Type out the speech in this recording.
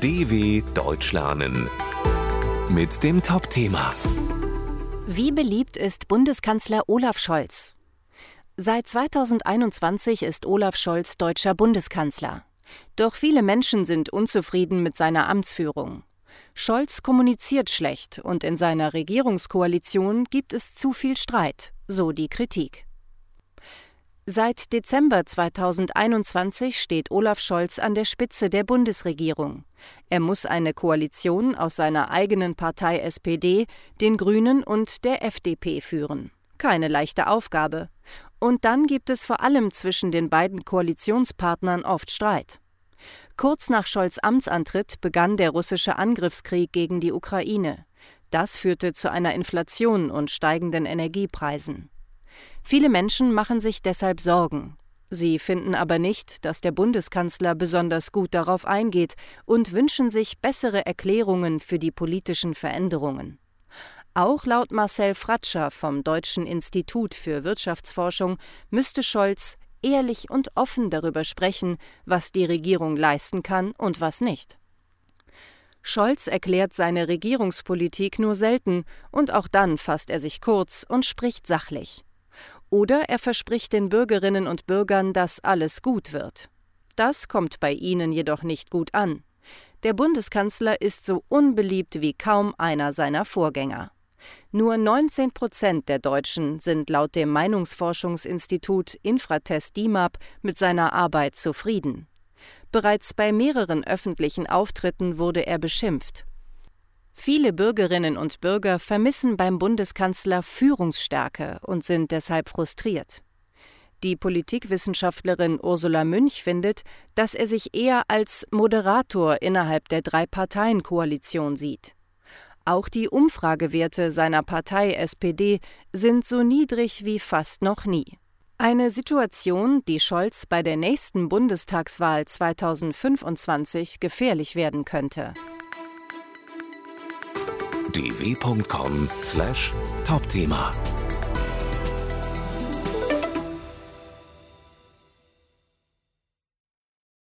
DW Deutsch lernen mit dem Top-Thema Wie beliebt ist Bundeskanzler Olaf Scholz? Seit 2021 ist Olaf Scholz deutscher Bundeskanzler. Doch viele Menschen sind unzufrieden mit seiner Amtsführung. Scholz kommuniziert schlecht und in seiner Regierungskoalition gibt es zu viel Streit, so die Kritik. Seit Dezember 2021 steht Olaf Scholz an der Spitze der Bundesregierung. Er muss eine Koalition aus seiner eigenen Partei SPD, den Grünen und der FDP führen. Keine leichte Aufgabe. Und dann gibt es vor allem zwischen den beiden Koalitionspartnern oft Streit. Kurz nach Scholz Amtsantritt begann der russische Angriffskrieg gegen die Ukraine. Das führte zu einer Inflation und steigenden Energiepreisen. Viele Menschen machen sich deshalb Sorgen. Sie finden aber nicht, dass der Bundeskanzler besonders gut darauf eingeht und wünschen sich bessere Erklärungen für die politischen Veränderungen. Auch laut Marcel Fratscher vom Deutschen Institut für Wirtschaftsforschung müsste Scholz ehrlich und offen darüber sprechen, was die Regierung leisten kann und was nicht. Scholz erklärt seine Regierungspolitik nur selten, und auch dann fasst er sich kurz und spricht sachlich. Oder er verspricht den Bürgerinnen und Bürgern, dass alles gut wird. Das kommt bei ihnen jedoch nicht gut an. Der Bundeskanzler ist so unbeliebt wie kaum einer seiner Vorgänger. Nur 19 Prozent der Deutschen sind laut dem Meinungsforschungsinstitut Infratest DIMAP mit seiner Arbeit zufrieden. Bereits bei mehreren öffentlichen Auftritten wurde er beschimpft. Viele Bürgerinnen und Bürger vermissen beim Bundeskanzler Führungsstärke und sind deshalb frustriert. Die Politikwissenschaftlerin Ursula Münch findet, dass er sich eher als Moderator innerhalb der Drei-Parteien-Koalition sieht. Auch die Umfragewerte seiner Partei SPD sind so niedrig wie fast noch nie. Eine Situation, die Scholz bei der nächsten Bundestagswahl 2025 gefährlich werden könnte dw.com/topthema